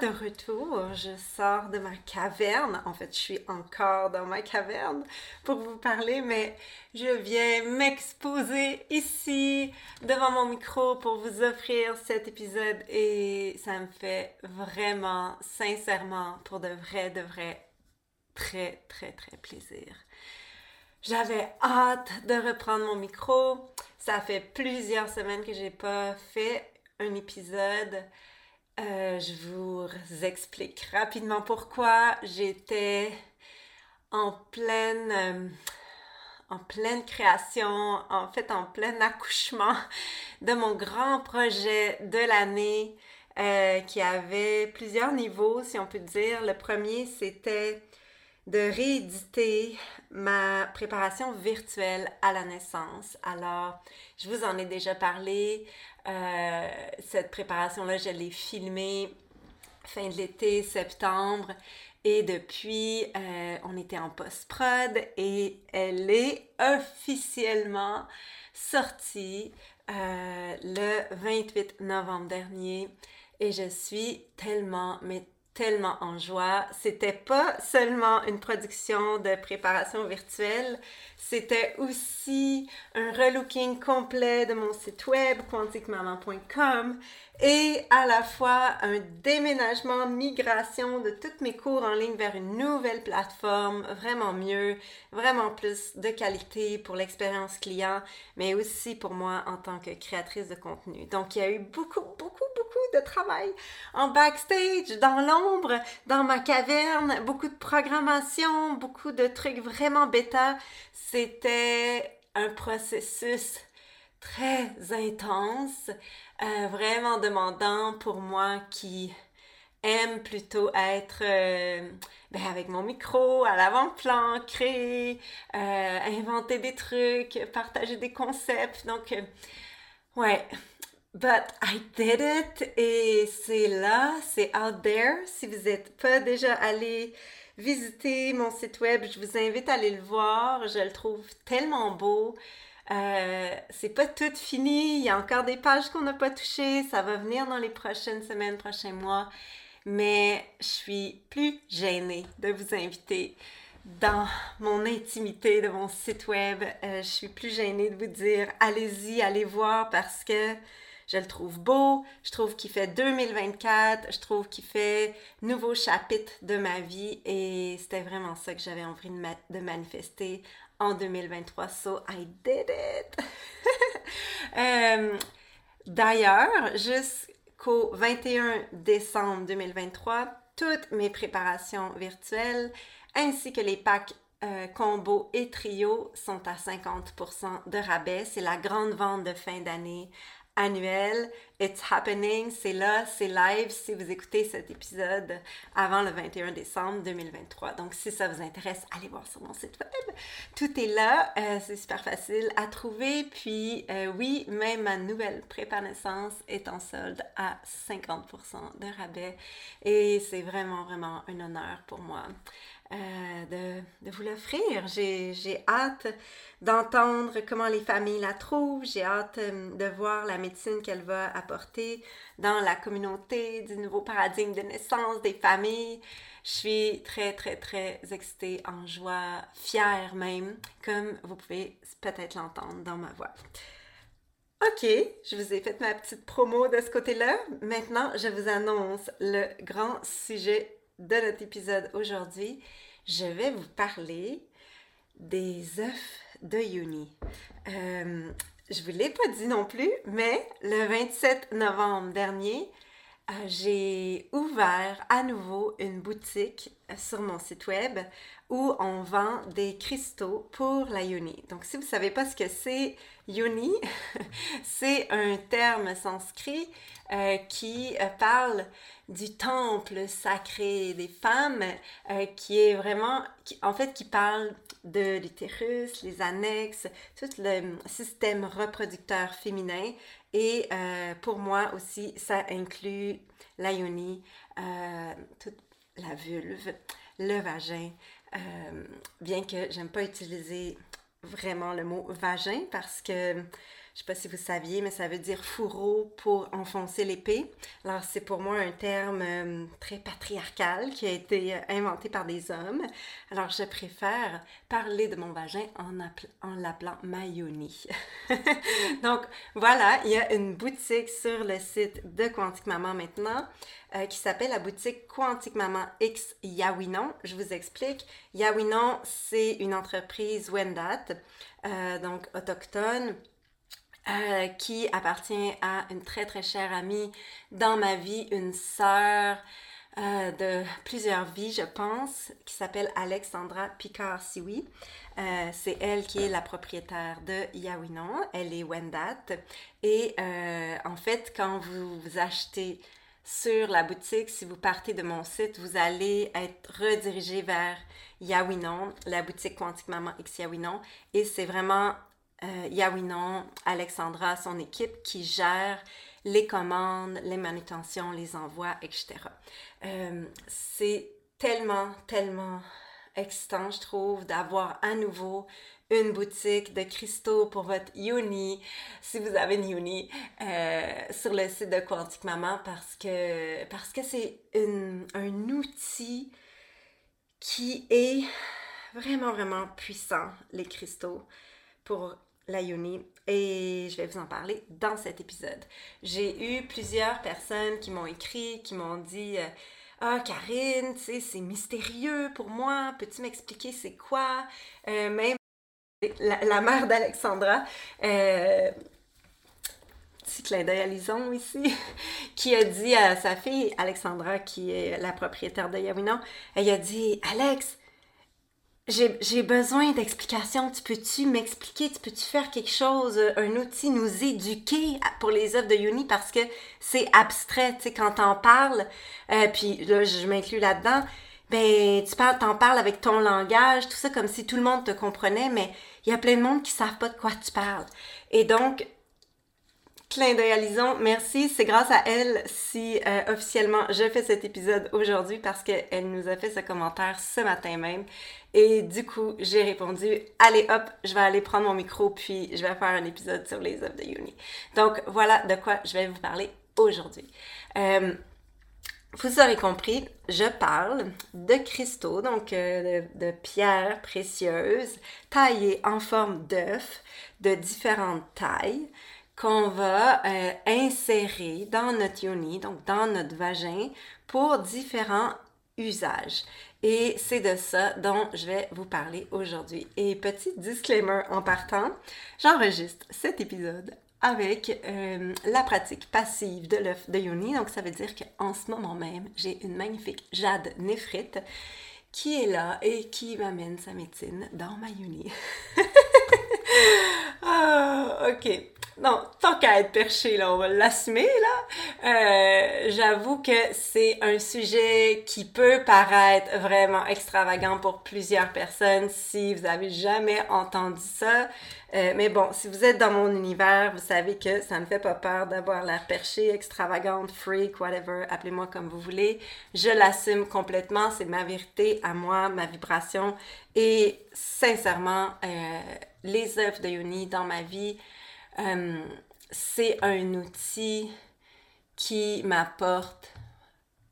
De retour. Je sors de ma caverne. En fait, je suis encore dans ma caverne pour vous parler, mais je viens m'exposer ici devant mon micro pour vous offrir cet épisode et ça me fait vraiment, sincèrement, pour de vrai, de vrai, très, très, très plaisir. J'avais hâte de reprendre mon micro. Ça fait plusieurs semaines que j'ai pas fait un épisode. Euh, je vous explique rapidement pourquoi. J'étais en pleine, euh, en pleine création, en fait en plein accouchement de mon grand projet de l'année euh, qui avait plusieurs niveaux, si on peut dire. Le premier, c'était de rééditer ma préparation virtuelle à la naissance. Alors, je vous en ai déjà parlé. Euh, cette préparation-là, je l'ai filmée fin de l'été, septembre. Et depuis, euh, on était en post-prod et elle est officiellement sortie euh, le 28 novembre dernier. Et je suis tellement, mais tellement en joie. C'était pas seulement une production de préparation virtuelle, c'était aussi un relooking complet de mon site web quantiquemaman.com et à la fois un déménagement, migration de toutes mes cours en ligne vers une nouvelle plateforme, vraiment mieux, vraiment plus de qualité pour l'expérience client, mais aussi pour moi en tant que créatrice de contenu. Donc il y a eu beaucoup, beaucoup, beaucoup de travail en backstage, dans l'ombre, dans ma caverne, beaucoup de programmation, beaucoup de trucs vraiment bêta. C'était un processus très intense, euh, vraiment demandant pour moi qui aime plutôt être euh, ben, avec mon micro à l'avant-plan, créer, euh, inventer des trucs, partager des concepts. Donc, ouais. But I did it et c'est là, c'est out there. Si vous n'êtes pas déjà allé visiter mon site web, je vous invite à aller le voir. Je le trouve tellement beau. Euh, c'est pas tout fini, il y a encore des pages qu'on n'a pas touchées, ça va venir dans les prochaines semaines, prochains mois, mais je suis plus gênée de vous inviter dans mon intimité de mon site web. Euh, je suis plus gênée de vous dire allez-y, allez voir parce que je le trouve beau, je trouve qu'il fait 2024, je trouve qu'il fait nouveau chapitre de ma vie et c'était vraiment ça que j'avais envie de, manifester en 2023. So I did it! Euh, d'ailleurs, jusqu'au 21 décembre 2023, toutes mes préparations virtuelles ainsi que les packs euh, combo et trio sont à 50% de rabais. C'est la grande vente de fin d'année annuel. It's happening, c'est là, c'est live si vous écoutez cet épisode avant le 21 décembre 2023. Donc si ça vous intéresse, allez voir sur mon site web. Tout est là, euh, c'est super facile à trouver. Puis euh, oui, même ma nouvelle prépa naissance est en solde à 50% de rabais. Et c'est vraiment, vraiment un honneur pour moi. Euh, de, vous l'offrir. J'ai hâte d'entendre comment les familles la trouvent. J'ai hâte euh, de voir la médecine qu'elle va apporter dans la communauté, du nouveau paradigme de naissance des familles. Je suis très, très, très excitée, en joie, fière même, comme vous pouvez peut-être l'entendre dans ma voix. OK, je vous ai fait ma petite promo de ce côté-là. Maintenant, je vous annonce le grand sujet de notre épisode aujourd'hui, je vais vous parler des œufs de Yoni. Euh, je ne vous l'ai pas dit non plus, mais le 27 novembre dernier, euh, j'ai ouvert à nouveau une boutique sur mon site web où on vend des cristaux pour la yoni. Donc, si vous ne savez pas ce que c'est yoni, c'est un terme sanskrit euh, qui euh, parle du temple sacré des femmes, euh, qui est vraiment, en fait, qui parle de l'utérus, les annexes, tout le système reproducteur féminin. Et pour moi aussi, ça inclut la yoni, toute la vulve, le vagin, bien que j'aime pas utiliser vraiment le mot vagin parce que sais pas si vous saviez, mais ça veut dire fourreau pour enfoncer l'épée. Alors c'est pour moi un terme euh, très patriarcal qui a été euh, inventé par des hommes. Alors je préfère parler de mon vagin en, en l'appelant Mayoni. Donc voilà, il y a une boutique sur le site de Quantique Maman maintenant. Euh, qui s'appelle la boutique Quantique Maman X Yawinon. Je vous explique. Yawinon, c'est une entreprise Wendat, donc autochtone, euh, qui appartient à une très très chère amie dans ma vie, une sœur de plusieurs vies, je pense, qui s'appelle Alexandra Picard-Siwi. c'est elle qui est la propriétaire de Yawinon. Elle est Wendat. Et en fait, quand vous, vous achetez sur la boutique, si vous partez de mon site, vous allez être redirigé vers Yawinon, la boutique Quantique Maman X Yawinon. Et c'est vraiment euh, Yawinon, Alexandra, son équipe qui gère les commandes, les manutentions, les envois, etc. Euh, c'est tellement, tellement excitant, je trouve, d'avoir à nouveau une boutique de cristaux pour votre Uni, si vous avez une Uni, euh, sur le site de Quantique Maman parce que parce que c'est un outil qui est vraiment vraiment puissant, les cristaux pour la Uni et je vais vous en parler dans cet épisode. J'ai eu plusieurs personnes qui m'ont écrit, qui m'ont dit euh, ah, Karine, tu sais, c'est mystérieux pour moi. Peux-tu m'expliquer c'est quoi? Euh, même la, mère d'Alexandra, euh, petit clin d'œil à Lison ici, qui a dit à sa fille, Alexandra, qui est la propriétaire de Yawinon, elle a dit Alex, j'ai besoin d'explications. Tu peux-tu m'expliquer? Tu peux-tu faire quelque chose, un outil, nous éduquer pour les œuvres de Yoni? Parce que c'est abstrait, tu sais, quand t'en parles, euh, puis là, je m'inclus là-dedans, ben, tu parles, t'en parles avec ton langage, tout ça, comme si tout le monde te comprenait, mais il y a plein de monde qui savent pas de quoi tu parles. Et donc, clin d'œil à Lison, merci. C'est grâce à elle si euh, officiellement je fais cet épisode aujourd'hui parce qu'elle nous a fait ce commentaire ce matin même. Et du coup, j'ai répondu, allez hop, je vais aller prendre mon micro puis je vais faire un épisode sur les œuvres de Uni. Donc voilà de quoi je vais vous parler aujourd'hui. Euh, vous aurez compris, je parle de cristaux, donc euh, de, pierres précieuses taillées en forme d'œuf de différentes tailles qu'on va euh, insérer dans notre yoni, donc dans notre vagin, pour différents usages. Et c'est de ça dont je vais vous parler aujourd'hui. Et petit disclaimer en partant, j'enregistre cet épisode avec euh, la pratique passive de l'œuf de Yoni. Donc, ça veut dire qu'en ce moment même, j'ai une magnifique jade néphrite qui est là et qui m'amène sa médecine dans ma Yoni. ah, ok. Non, tant qu'à être perché, là, on va l'assumer, là. Euh, j'avoue que c'est un sujet qui peut paraître vraiment extravagant pour plusieurs personnes si vous avez jamais entendu ça. Euh, mais bon, si vous êtes dans mon univers, vous savez que ça ne me fait pas peur d'avoir l'air perché, extravagante, freak, whatever, appelez-moi comme vous voulez. Je l'assume complètement, c'est ma vérité à moi, ma vibration. Et sincèrement, euh, les œuvres de Yoni dans ma vie, euh, c'est un outil qui m'apporte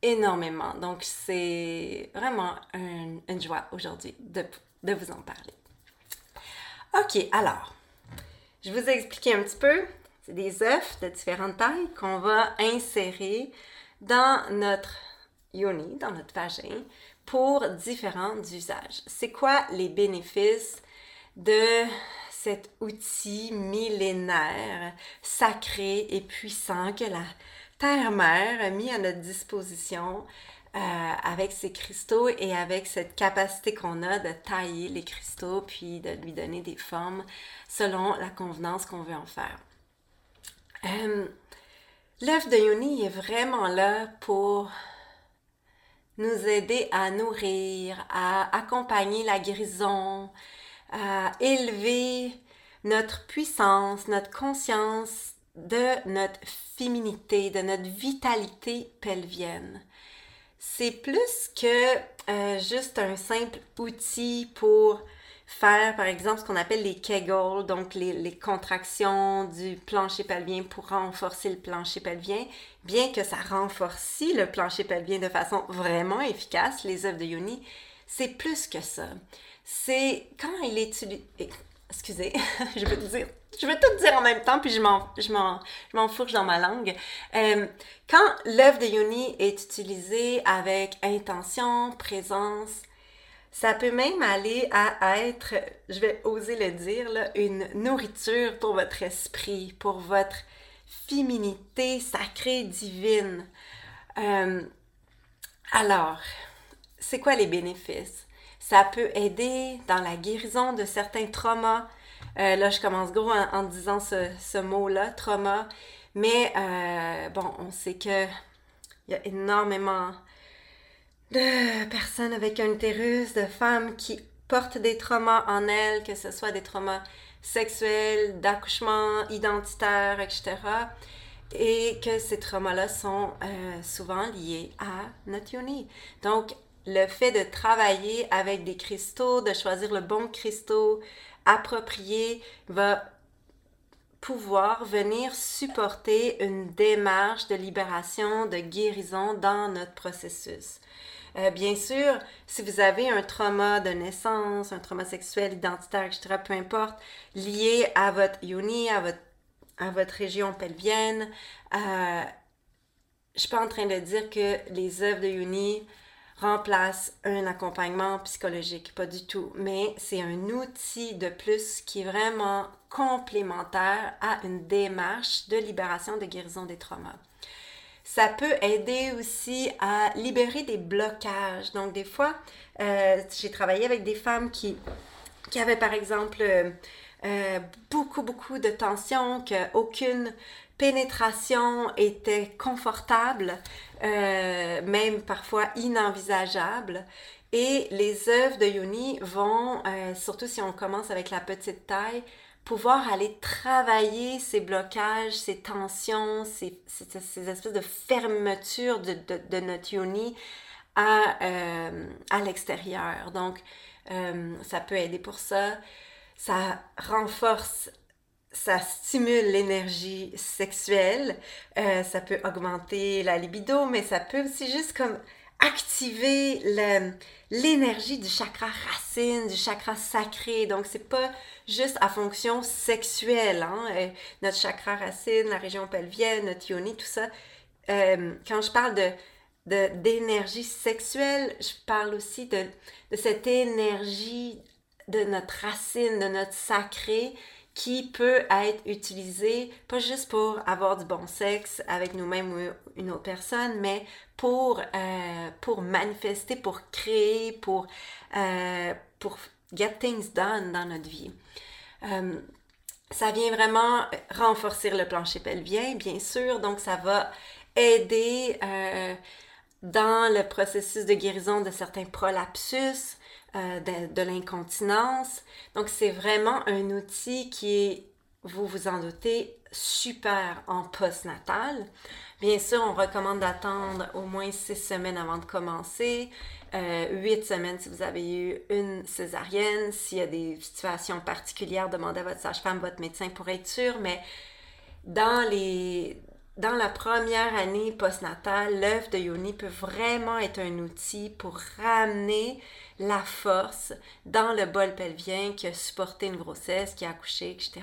énormément. Donc, c'est vraiment une joie aujourd'hui de, vous en parler. OK, alors, je vous ai expliqué un petit peu. C'est des œufs de différentes tailles qu'on va insérer dans notre yoni, dans notre vagin, pour différents usages. C'est quoi les bénéfices de cet outil millénaire, sacré et puissant que la terre-mère mis à notre disposition euh, avec ces cristaux et avec cette capacité qu'on a de tailler les cristaux puis de lui donner des formes selon la convenance qu'on veut en faire. Euh, L'œuf de Yoni est vraiment là pour nous aider à nourrir, à accompagner la guérison, à élever notre puissance, notre conscience de notre féminité, de notre vitalité pelvienne. C'est plus que euh, juste un simple outil pour faire, par exemple, ce qu'on appelle les Kegel, donc les, contractions du plancher pelvien pour renforcer le plancher pelvien, bien que ça renforce le plancher pelvien de façon vraiment efficace, les œuvres de Yoni, c'est plus que ça. C'est quand il utilisé... Excusez, je veux te dire je veux tout dire en même temps, puis je m'en, m'enfourche dans ma langue. Euh, quand l'œuvre de Yoni est utilisée avec intention, présence, ça peut même aller à être, je vais oser le dire, une nourriture pour votre esprit, pour votre féminité sacrée, divine. Euh, alors, c'est quoi les bénéfices? Ça peut aider dans la guérison de certains traumas. Euh, là, je commence gros en, disant ce, ce mot-là, trauma. Mais euh, bon, on sait que il y a énormément de personnes avec un utérus, de femmes qui portent des traumas en elles, que ce soit des traumas sexuels, d'accouchement, identitaires, etc. Et que ces traumas-là sont euh, souvent liés à notre yoni. Donc, le fait de travailler avec des cristaux, de choisir le bon cristaux approprié, va pouvoir venir supporter une démarche de libération, de guérison dans notre processus. Euh, bien sûr, si vous avez un trauma de naissance, un trauma sexuel, identitaire, etc., peu importe, lié à votre yoni, à votre, à votre région pelvienne, euh, je suis pas en train de dire que les œuvres de yoni remplacent un accompagnement psychologique, pas du tout, mais c'est un outil de plus qui est vraiment complémentaire à une démarche de libération, de guérison des traumas. Ça peut aider aussi à libérer des blocages. Donc, des fois, euh, j'ai travaillé avec des femmes qui, qui avaient, par exemple, euh, euh, beaucoup, beaucoup de tension, qu'aucune pénétration était confortable, même parfois inenvisageable. Et les œuvres de Yoni vont, surtout si on commence avec la petite taille, pouvoir aller travailler ces blocages, ces tensions, ces, ces, espèces de fermeture de, notre yoni à, euh, l'extérieur. Donc, euh, ça peut aider pour ça. Ça renforce, ça stimule l'énergie sexuelle. Euh, ça peut augmenter la libido, mais ça peut aussi juste comme activer l'énergie du chakra racine, du chakra sacré. Donc, c'est pas juste à fonction sexuelle. Hein? Euh, notre chakra racine, la région pelvienne, notre yoni, tout ça. Euh, quand je parle de d'énergie sexuelle, je parle aussi de, de cette énergie de notre racine, de notre sacré, qui peut être utilisé pas juste pour avoir du bon sexe avec nous-mêmes ou une autre personne, mais pour, euh, pour manifester, pour créer, pour, euh, pour get things done dans notre vie. Euh, ça vient vraiment renforcer le plancher pelvien, bien sûr, donc ça va aider dans le processus de guérison de certains prolapsus, euh, de, l'incontinence. Donc, c'est vraiment un outil qui est, vous vous en doutez, super en postnatal. Bien sûr, on recommande d'attendre au moins six semaines avant de commencer, euh, huit semaines si vous avez eu une césarienne. S'il y a des situations particulières, demandez à votre sage-femme, votre médecin pour être sûr. Mais dans les, dans la première année postnatale, l'œuf de Yoni peut vraiment être un outil pour ramener la force dans le bol pelvien qui a supporté une grossesse, qui a accouché, etc.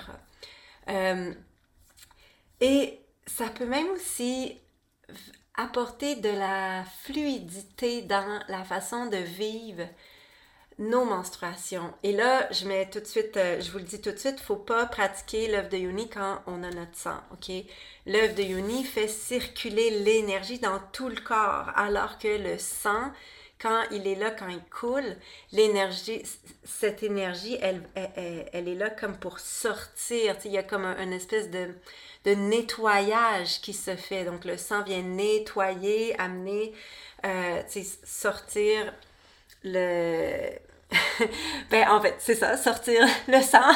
Euh, et ça peut même aussi apporter de la fluidité dans la façon de vivre nos menstruations. Et là, je mets tout de suite, euh, je vous le dis tout de suite, faut pas pratiquer l'œuf de Yoni quand on a notre sang, ok? L'œuf de Yoni fait circuler l'énergie dans tout le corps, alors que le sang, quand il est là, quand il coule, l'énergie, cette énergie, elle, elle, est là comme pour sortir. Il y a comme un, une espèce de, de nettoyage qui se fait. Donc le sang vient nettoyer, amener, euh, sortir le ben, en fait, c'est ça, sortir le sang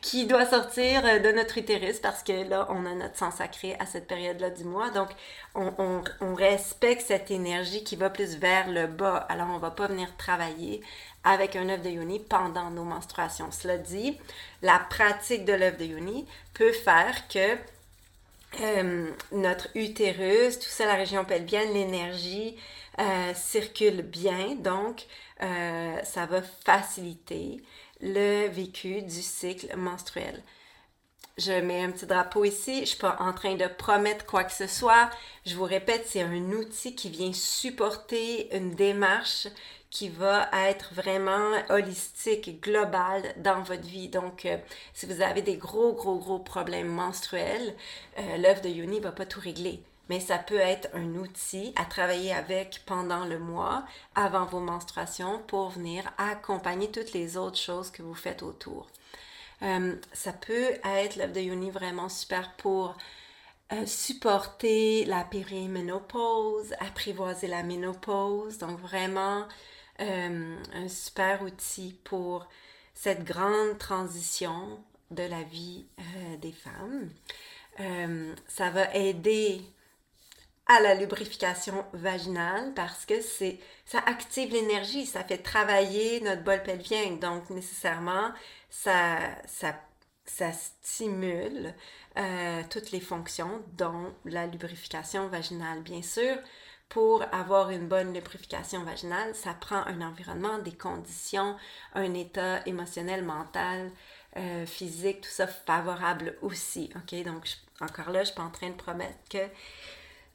qui doit sortir de notre utérus parce que là, on a notre sang sacré à cette période-là du mois. Donc, on, on, respecte cette énergie qui va plus vers le bas. Alors, on va pas venir travailler avec un œuf de yoni pendant nos menstruations. Cela dit, la pratique de l'œuf de yoni peut faire que euh, notre utérus, tout ça, la région pelvienne, l'énergie euh, circule bien. Donc, euh, ça va faciliter le vécu du cycle menstruel. Je mets un petit drapeau ici. Je ne suis pas en train de promettre quoi que ce soit. Je vous répète, c'est un outil qui vient supporter une démarche qui va être vraiment holistique, globale dans votre vie. Donc, euh, si vous avez des gros, gros, gros problèmes menstruels, euh, l'œuvre de Yoni ne va pas tout régler mais ça peut être un outil à travailler avec pendant le mois avant vos menstruations pour venir accompagner toutes les autres choses que vous faites autour. Euh, ça peut être l'œuvre de Yoni vraiment super pour euh, supporter la périménopause, apprivoiser la ménopause. Donc vraiment euh, un super outil pour cette grande transition de la vie des femmes. ça va aider à la lubrification vaginale parce que c'est ça active l'énergie, ça fait travailler notre bol pelvien. Donc, nécessairement, ça, ça, ça stimule euh, toutes les fonctions, dont la lubrification vaginale. Bien sûr, pour avoir une bonne lubrification vaginale, ça prend un environnement, des conditions, un état émotionnel, mental, euh, physique, tout ça favorable aussi. OK? Donc, encore là, je suis pas en train de promettre que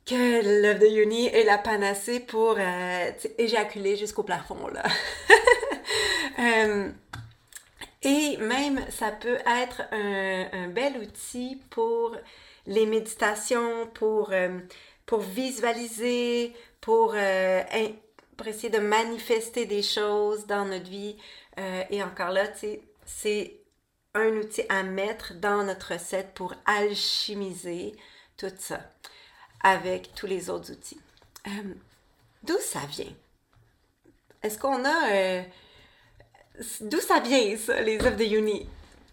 que l'œuf de Yoni est la panacée pour euh, éjaculer jusqu'au plafond. Là. Euh, et même, ça peut être un, bel outil pour les méditations, pour, euh, pour visualiser, pour, pour, essayer de manifester des choses dans notre vie. et encore là, c'est un outil à mettre dans notre recette pour alchimiser tout ça avec tous les autres outils. Euh, d'où ça vient? Est-ce qu'on a... Euh, d'où ça vient, ça, les œuvres de Yoni?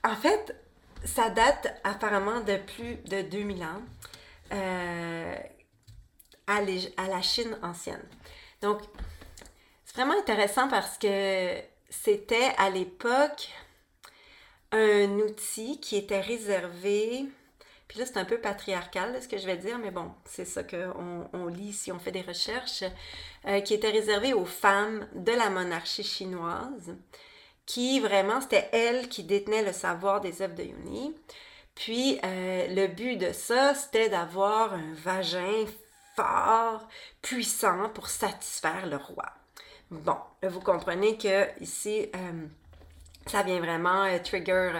En fait, ça date apparemment de plus de 2000 ans euh, à, à, la Chine ancienne. Donc, c'est vraiment intéressant parce que c'était à l'époque un outil qui était réservé là, c'est un peu patriarcal, ce que je vais dire, mais bon, c'est ça qu'on on lit si on fait des recherches, euh, qui était réservé aux femmes de la monarchie chinoise, qui vraiment, c'était elles qui détenaient le savoir des œuvres de Yoni. Puis, euh, le but de ça, c'était d'avoir un vagin fort, puissant pour satisfaire le roi. Bon, vous comprenez que ici, euh, ça vient vraiment trigger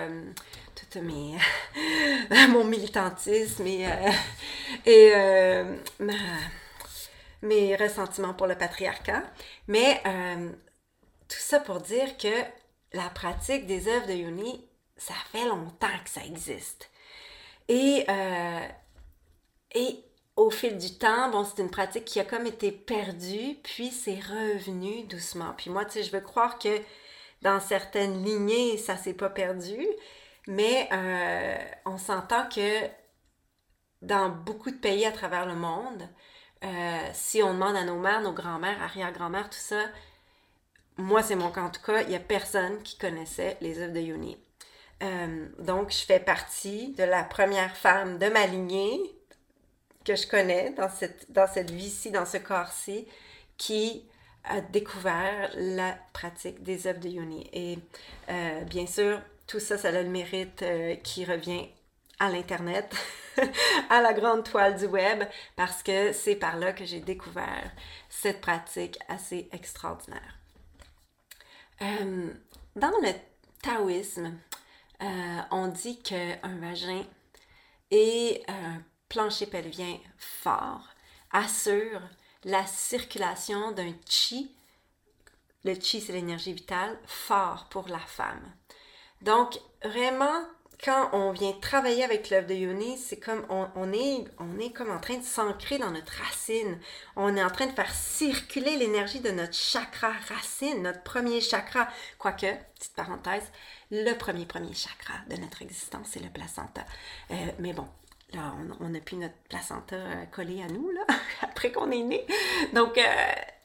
mon militantisme et, euh, euh, mes ressentiments pour le patriarcat. Mais euh, tout ça pour dire que la pratique des œuvres de Yoni, ça fait longtemps que ça existe. Et, et au fil du temps, bon, c'est une pratique qui a comme été perdue, puis c'est revenu doucement. Puis moi, tu sais, je veux croire que dans certaines lignées, ça s'est pas perdu, mais euh, on s'entend que dans beaucoup de pays à travers le monde, euh, si on demande à nos mères, nos grands-mères, arrière-grand-mères, tout ça, moi, c'est mon cas en tout cas, il n'y a personne qui connaissait les œuvres de Yoni. Euh, donc, je fais partie de la première femme de ma lignée que je connais dans cette, dans cette vie-ci, dans ce corps-ci, qui a découvert la pratique des œuvres de Yoni. Et bien sûr, tout ça, ça a le mérite euh, qui revient à l'Internet, à la grande toile du web, parce que c'est par là que j'ai découvert cette pratique assez extraordinaire. Euh, dans le taoïsme, euh, on dit qu'un vagin et un plancher pelvien fort assure la circulation d'un chi. Le chi, c'est l'énergie vitale, fort pour la femme. Donc, vraiment, quand on vient travailler avec l'œuvre de Yoni, c'est comme on, est, comme en train de s'ancrer dans notre racine. On est en train de faire circuler l'énergie de notre chakra racine, notre premier chakra. Quoique, petite parenthèse, le premier premier chakra de notre existence, c'est le placenta. Euh, mais bon, là, on n'a plus notre placenta euh, collé à nous, là, après qu'on est né. Donc, euh,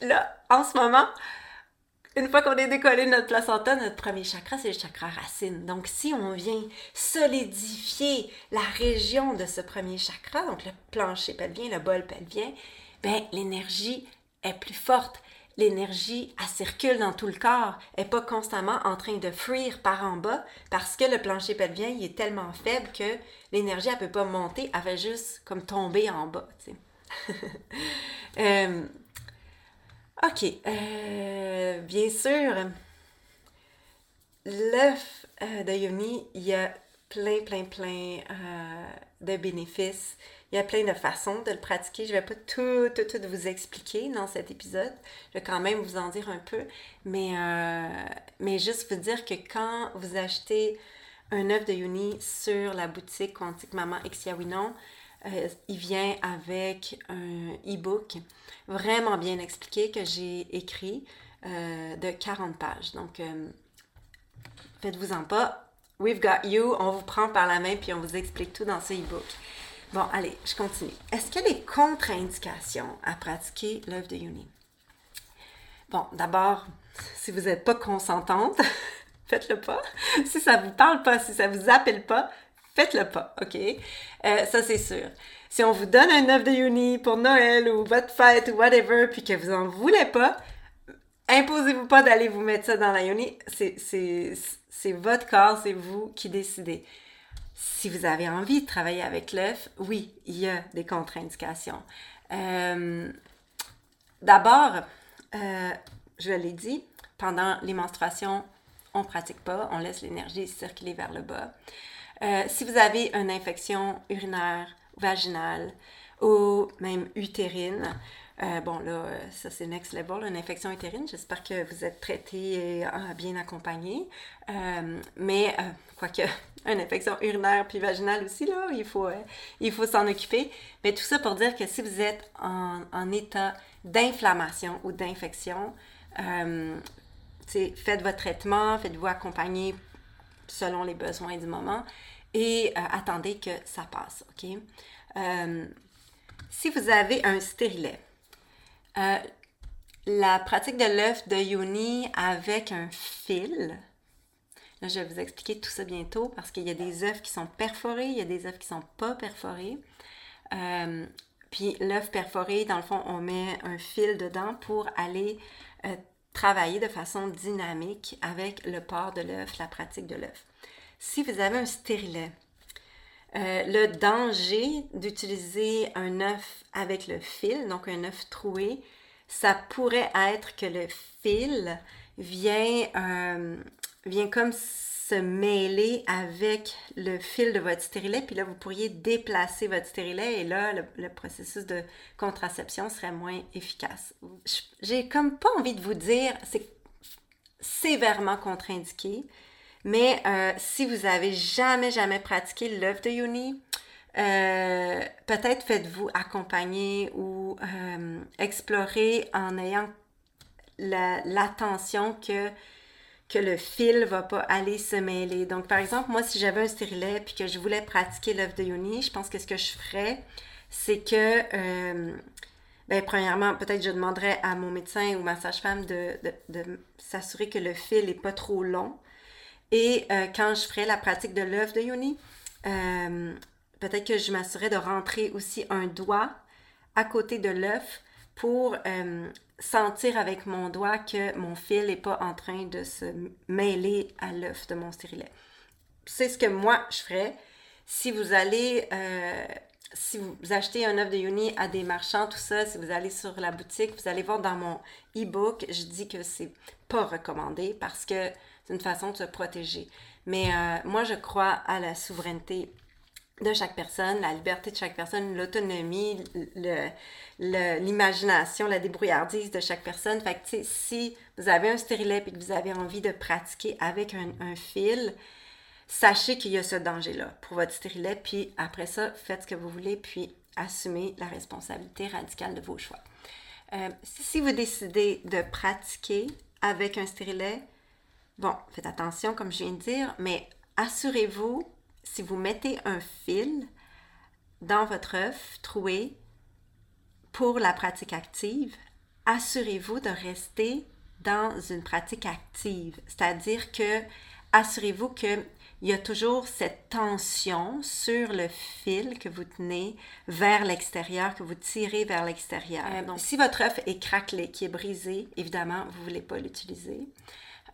là, en ce moment, une fois qu'on est décollé notre placenta, notre premier chakra, c'est le chakra racine. Donc, si on vient solidifier la région de ce premier chakra, donc le plancher pelvien, le bol pelvien, ben, l'énergie est plus forte. L'énergie, elle circule dans tout le corps, elle n'est pas constamment en train de fuir par en bas parce que le plancher pelvien, il est tellement faible que l'énergie, elle ne peut pas monter, elle va juste comme tomber en bas. euh, OK. Euh, bien sûr, l'œuf euh, de Yoni, il y a plein, plein, plein euh, de bénéfices. Il y a plein de façons de le pratiquer. Je ne vais pas tout, tout, tout vous expliquer dans cet épisode. Je vais quand même vous en dire un peu. Mais, mais juste vous dire que quand vous achetez un œuf de Yoni sur la boutique Quantique Maman Exiawinon, euh, il vient avec un e-book vraiment bien expliqué que j'ai écrit euh, de 40 pages. Donc, euh, faites-vous-en pas. We've got you. On vous prend par la main puis on vous explique tout dans ce e-book. Bon, allez, je continue. Est-ce qu'il y a des contre-indications à pratiquer l'œuvre de Uni? Bon, d'abord, si vous n'êtes pas consentante, faites-le pas. Si ça ne vous parle pas, si ça ne vous appelle pas, faites-le pas, OK? Euh, ça, c'est sûr. Si on vous donne un œuf de Uni pour Noël ou votre fête ou whatever, puis que vous en voulez pas, imposez-vous pas d'aller vous mettre ça dans la Uni. C'est votre corps, c'est vous qui décidez. Si vous avez envie de travailler avec l'œuf, oui, il y a des contre-indications. Euh, d'abord, euh, je l'ai dit, pendant les menstruations, on pratique pas, on laisse l'énergie circuler vers le bas. Euh, si vous avez une infection urinaire, vaginale ou même utérine, euh, bon là, ça c'est next level, une infection utérine. J'espère que vous êtes traité et euh, bien accompagné. mais quoique, une infection urinaire puis vaginale aussi, là, il faut, faut s'en occuper. Mais tout ça pour dire que si vous êtes en, en état d'inflammation ou d'infection, faites votre traitement, faites-vous accompagner selon les besoins du moment et euh, attendez que ça passe, OK? Euh, si vous avez un stérilet, euh, la pratique de l'œuf de Yoni avec un fil, là, je vais vous expliquer tout ça bientôt parce qu'il y a des œufs qui sont perforés, il y a des œufs qui ne sont pas perforés. puis l'œuf perforé, dans le fond, on met un fil dedans pour aller travailler de façon dynamique avec le port de l'œuf, la pratique de l'œuf. Si vous avez un stérilet, euh, le danger d'utiliser un œuf avec le fil, donc un œuf troué, ça pourrait être que le fil vient, euh, vient comme se mêler avec le fil de votre stérilet, puis là, vous pourriez déplacer votre stérilet et là, le, processus de contraception serait moins efficace. J'ai comme pas envie de vous dire, c'est sévèrement contre-indiqué, mais euh, si vous avez jamais, jamais pratiqué l'œuf de Yoni, euh, peut-être faites-vous accompagner ou euh, explorer en ayant l'attention que que le fil va pas aller se mêler. Donc, par exemple, moi, si j'avais un stérilet puis que je voulais pratiquer l'œuf de yoni, je pense que ce que je ferais, c'est que, ben, premièrement, peut-être je demanderais à mon médecin ou ma sage-femme de, s'assurer que le fil n'est pas trop long. Et euh, quand je ferais la pratique de l'œuf de yoni, euh, peut-être que je m'assurerais de rentrer aussi un doigt à côté de l'œuf pour sentir avec mon doigt que mon fil n'est pas en train de se mêler à l'œuf de mon stérilet. C'est ce que moi je ferais. Si vous allez euh, si vous achetez un œuf de Yoni à des marchands, tout ça, si vous allez sur la boutique, vous allez voir dans mon e-book, je dis que c'est pas recommandé parce que une façon de se protéger. Mais euh, moi, je crois à la souveraineté de chaque personne, la liberté de chaque personne, l'autonomie, l'imagination, la débrouillardise de chaque personne. Fait que, si vous avez un stérilet et que vous avez envie de pratiquer avec un, fil, sachez qu'il y a ce danger-là pour votre stérilet, puis après ça, faites ce que vous voulez, puis assumez la responsabilité radicale de vos choix. Euh, si vous décidez de pratiquer avec un stérilet, bon, faites attention, comme je viens de dire, mais assurez-vous si vous mettez un fil dans votre œuf troué pour la pratique active, assurez-vous de rester dans une pratique active. C'est-à-dire que assurez-vous qu'il y a toujours cette tension sur le fil que vous tenez vers l'extérieur, que vous tirez vers l'extérieur. Euh, donc, si votre œuf est craquelé, qui est brisé, évidemment, vous ne voulez pas l'utiliser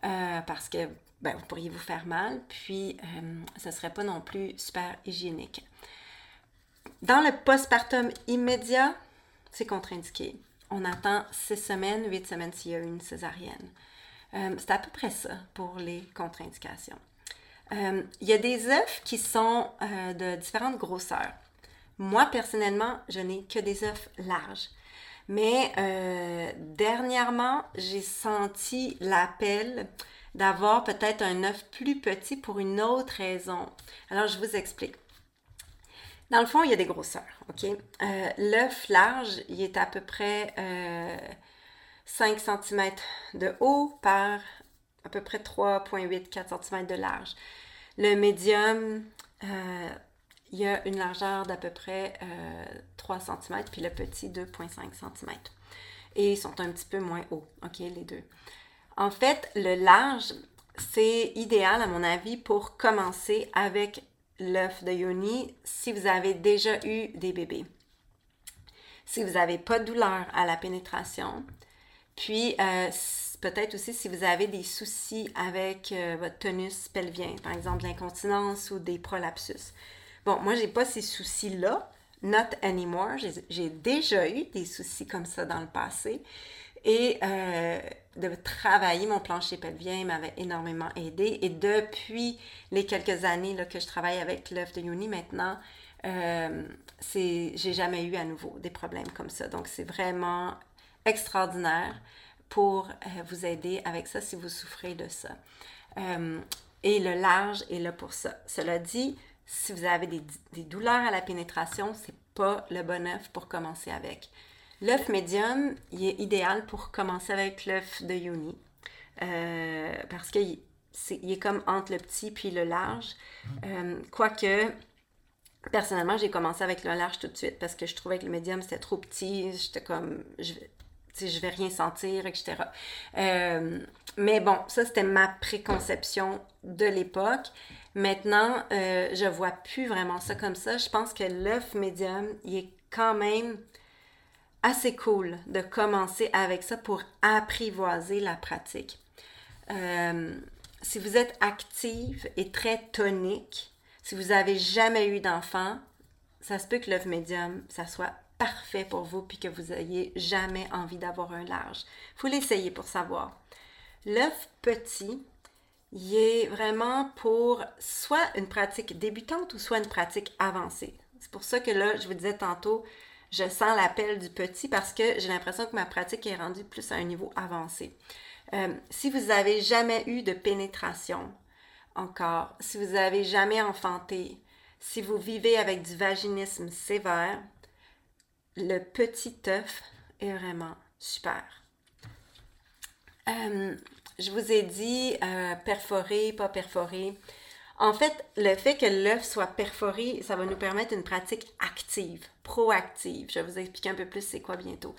euh, parce que ben, vous pourriez vous faire mal, puis euh, ce ne serait pas non plus super hygiénique. Dans le postpartum immédiat, c'est contre-indiqué. On attend 6 semaines, 8 semaines s'il y a une césarienne. Euh, c'est à peu près ça pour les contre-indications. Euh, il y a des œufs qui sont de différentes grosseurs. Moi, personnellement, je n'ai que des œufs larges. Mais dernièrement, j'ai senti l'appel d'avoir peut-être un œuf plus petit pour une autre raison. Alors, je vous explique. Dans le fond, il y a des grosseurs, OK? Euh, l'œuf large, il est à peu près 5 euh, cm de haut par à peu près 3,8-4 cm de large. Le médium, euh, il y a une largeur d'à peu près 3 cm, puis le petit 2,5 cm. Et ils sont un petit peu moins hauts, OK, les deux. En fait, le large, c'est idéal à mon avis pour commencer avec l'œuf de yoni si vous avez déjà eu des bébés. Si vous n'avez pas de douleur à la pénétration, puis euh, peut-être aussi si vous avez des soucis avec euh, votre tonus pelvien, par exemple l'incontinence ou des prolapsus. Bon, moi, j'ai pas ces soucis-là, not anymore. J'ai déjà eu des soucis comme ça dans le passé. Et euh, de travailler mon plancher pelvien m'avait énormément aidé. Et depuis les quelques années que je travaille avec l'œuf de Yoni maintenant, euh, j'ai jamais eu à nouveau des problèmes comme ça. Donc, c'est vraiment extraordinaire pour euh, vous aider avec ça si vous souffrez de ça. Euh, et le large est là pour ça. Cela dit, si vous avez des, douleurs à la pénétration, c'est pas le bon œuf pour commencer avec. L'œuf médium, il est idéal pour commencer avec l'œuf de Yoni. Euh, parce qu'il est, est comme entre le petit puis le large. Euh, quoique, personnellement, j'ai commencé avec le large tout de suite parce que je trouvais que le médium, c'était trop petit. J'étais comme, je vais rien sentir, etc. Euh, mais bon, ça, c'était ma préconception de l'époque. Maintenant, je vois plus vraiment ça comme ça. Je pense que l'œuf médium, il est quand même assez cool de commencer avec ça pour apprivoiser la pratique. Euh, si vous êtes active et très tonique, si vous n'avez jamais eu d'enfant, ça se peut que l'œuf médium, ça soit parfait pour vous puis que vous n'ayez jamais envie d'avoir un large. Il faut l'essayer pour savoir. L'œuf petit, il est vraiment pour soit une pratique débutante ou soit une pratique avancée. C'est pour ça que là, je vous disais tantôt, je sens l'appel du petit parce que j'ai l'impression que ma pratique est rendue plus à un niveau avancé. Euh, si vous n'avez jamais eu de pénétration encore, si vous n'avez jamais enfanté, si vous vivez avec du vaginisme sévère, le petit œuf est vraiment super. Euh, je vous ai dit euh, perforé, pas perforé. En fait, le fait que l'œuf soit perforé, ça va nous permettre une pratique active, proactive. Je vais vous expliquer un peu plus c'est quoi bientôt.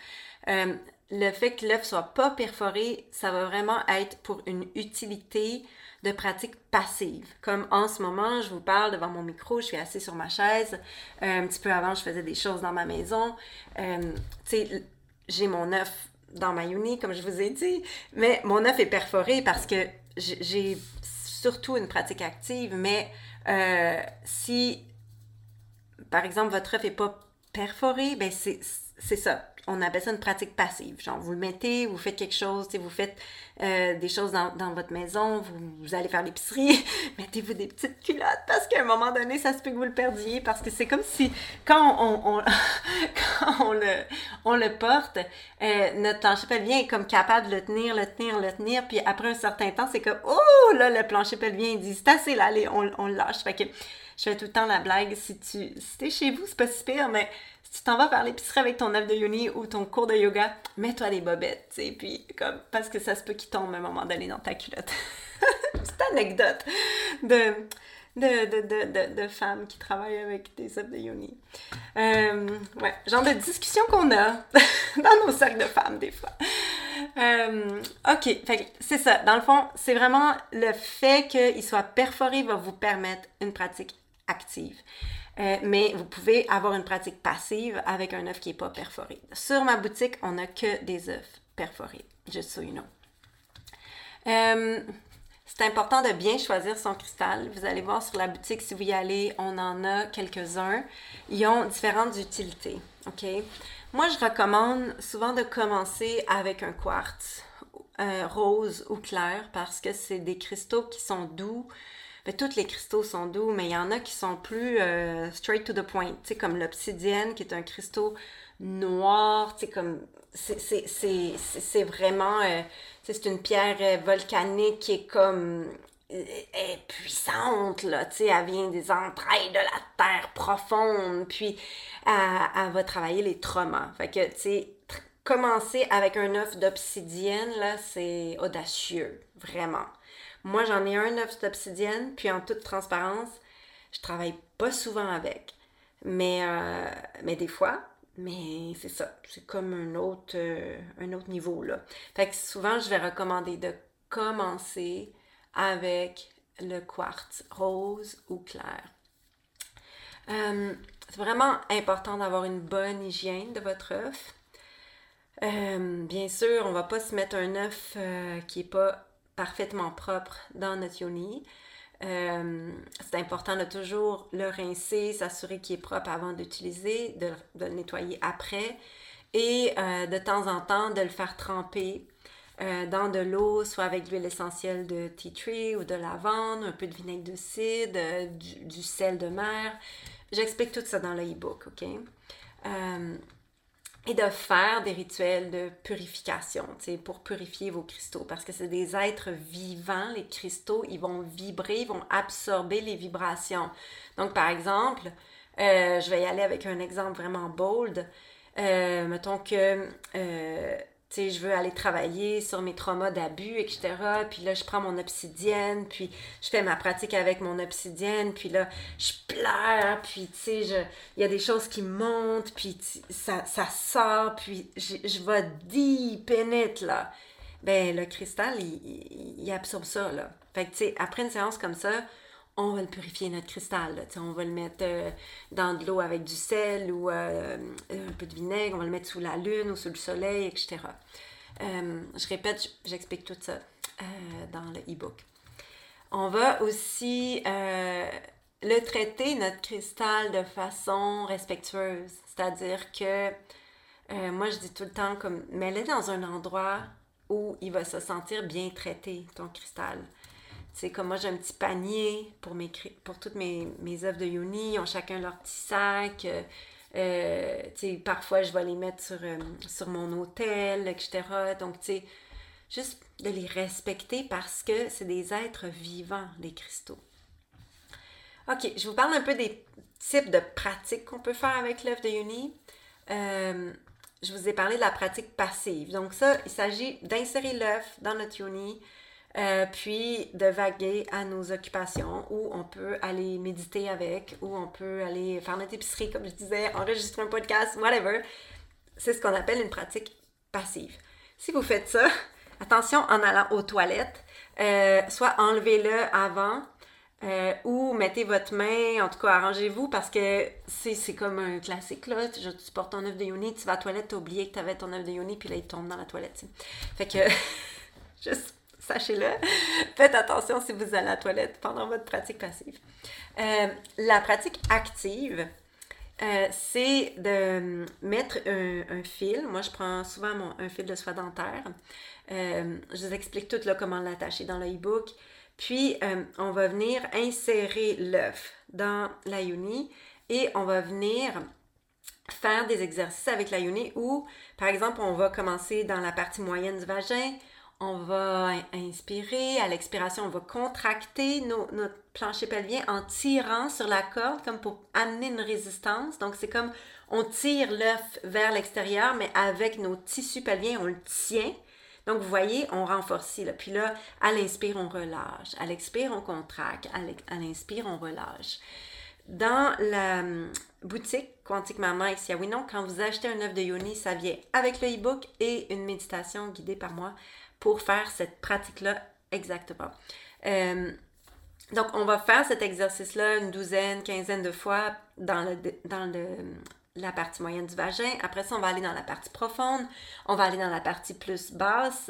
Euh, le fait que l'œuf soit pas perforé, ça va vraiment être pour une utilité de pratique passive. Comme en ce moment, je vous parle devant mon micro, je suis assise sur ma chaise. Euh, un petit peu avant, je faisais des choses dans ma maison. Euh, tu sais, j'ai mon œuf dans ma uni, comme je vous ai dit, mais mon œuf est perforé parce que j'ai surtout une pratique active, mais euh, si par exemple, votre œuf n'est pas perforé, ben c'est ça on appelle ça une pratique passive. Genre, vous le mettez, vous faites quelque chose, vous faites euh, des choses dans, votre maison, vous, allez faire l'épicerie, mettez-vous des petites culottes parce qu'à un moment donné, ça se peut que vous le perdiez parce que c'est comme si quand on, le, on le porte, euh, notre plancher pelvien est comme capable de le tenir, le tenir, le tenir, puis après un certain temps, c'est comme, oh là, le plancher pelvien, il dit, c'est assez là, allez, on, le lâche. Fait que je fais tout le temps la blague, si tu si es chez vous, c'est pas si pire, mais si tu t'en vas faire l'épicerie avec ton œuf de yoni ou ton cours de yoga, mets-toi des bobettes, tu puis comme, parce que ça se peut qu'il tombe à un moment donné dans ta culotte. Petite anecdote de, de, de, de, femmes qui travaillent avec des œufs de yoni. Euh, ouais, genre de discussion qu'on a dans nos cercles de femmes, des fois. Euh, ok, c'est ça. Dans le fond, c'est vraiment le fait qu'il soit perforé va vous permettre une pratique active. Euh, mais vous pouvez avoir une pratique passive avec un œuf qui n'est pas perforé. Sur ma boutique, on n'a que des œufs perforés, juste so you know. Euh, c'est important de bien choisir son cristal. Vous allez voir sur la boutique, si vous y allez, on en a quelques-uns. Ils ont différentes utilités. OK? Moi, je recommande souvent de commencer avec un quartz euh, rose ou clair parce que c'est des cristaux qui sont doux, ben, tous les cristaux sont doux, mais il y en a qui sont plus euh, straight to the point, tu sais, comme l'obsidienne, qui est un cristaux noir, tu sais, comme c'est vraiment, euh, c'est une pierre euh, volcanique qui est comme est puissante, là, tu sais, elle vient des entrailles de la terre profonde, puis elle, va travailler les traumas. Fait que, tu sais, commencer avec un œuf d'obsidienne, là, c'est audacieux, vraiment. Moi, j'en ai un œuf d'obsidienne, puis en toute transparence, je travaille pas souvent avec. Mais, euh, mais des fois, mais c'est ça. C'est comme un autre, euh, un autre niveau, là. Fait que souvent, je vais recommander de commencer avec le quartz rose ou clair. Euh, c'est vraiment important d'avoir une bonne hygiène de votre œuf. bien sûr, on va pas se mettre un œuf qui est pas parfaitement propre dans notre yoni. Euh, c'est important de toujours le rincer, s'assurer qu'il est propre avant d'utiliser, de, le nettoyer après et euh, de temps en temps de le faire tremper euh, dans de l'eau, soit avec l'huile essentielle de tea tree ou de lavande, un peu de vinaigre de cidre, du, du, sel de mer. J'explique tout ça dans le e-book, OK? Et de faire des rituels de purification, pour purifier vos cristaux, parce que c'est des êtres vivants, les cristaux, ils vont vibrer, ils vont absorber les vibrations. Donc, par exemple, euh, je vais y aller avec un exemple vraiment bold. Euh, mettons que euh, sais, je veux aller travailler sur mes traumas d'abus, etc. Puis là, je prends mon obsidienne, puis je fais ma pratique avec mon obsidienne, puis là, je pleure, puis tu sais, il y a des choses qui montent, puis ça, ça sort, puis je, je vais deep in là. Ben, le cristal, il, il absorbe ça, là. Fait que, tu sais, après une séance comme ça, on va le purifier notre cristal. On va le mettre euh, dans de l'eau avec du sel ou euh, un peu de vinaigre, on va le mettre sous la lune ou sous le soleil, etc. Euh, je répète, j'explique tout ça dans le e-book. On va aussi le traiter, notre cristal, de façon respectueuse. C'est-à-dire que moi, je dis tout le temps, comme, mets-le dans un endroit où il va se sentir bien traité, ton cristal. C'est comme moi, j'ai un petit panier pour, mes, pour toutes mes, mes œuvres de Yoni. Ils ont chacun leur petit sac. Euh, euh parfois, je vais les mettre sur, euh, sur mon hôtel, etc. Donc, tu sais, juste de les respecter parce que c'est des êtres vivants, les cristaux. OK, je vous parle un peu des types de pratiques qu'on peut faire avec l'œuf de Yoni. Je vous ai parlé de la pratique passive. Donc ça, il s'agit d'insérer l'œuf dans notre Yoni, euh, puis de vaguer à nos occupations où on peut aller méditer avec, où on peut aller faire notre épicerie, comme je disais, enregistrer un podcast, whatever. C'est ce qu'on appelle une pratique passive. Si vous faites ça, attention en allant aux toilettes, euh, soit enlevez-le avant euh, ou mettez votre main, en tout cas arrangez-vous parce que c'est comme un classique là. Tu, portes ton œuf de yoni, tu vas à la toilette, tu as oublié que tu avais ton œuf de yoni, puis là il tombe dans la toilette. Fait que juste sachez-le. Faites attention si vous allez à la toilette pendant votre pratique passive. Euh, la pratique active, euh, c'est de mettre un, fil. Moi, je prends souvent un fil de soie dentaire. Euh, je vous explique tout là, comment l'attacher dans le e-book. Puis, on va venir insérer l'œuf dans la yoni et on va venir faire des exercices avec la yoni où, par exemple, on va commencer dans la partie moyenne du vagin, on va inspirer, à l'expiration, on va contracter notre plancher pelvien en tirant sur la corde comme pour amener une résistance. Donc, c'est comme on tire l'œuf vers l'extérieur, mais avec nos tissus pelviens, on le tient. Donc, vous voyez, on renforce. Là. Puis là, à l'inspire, on relâche. À l'expire, on contracte. À l'inspire, on relâche. Dans la hum, boutique Quantique Maman ici à Winon, quand vous achetez un œuf de yoni, ça vient avec le e-book et une méditation guidée par moi pour faire cette pratique-là exactement. Euh, donc, on va faire cet exercice-là une douzaine, quinzaine de fois dans, le, dans le, la partie moyenne du vagin. Après ça, on va aller dans la partie profonde. On va aller dans la partie plus basse.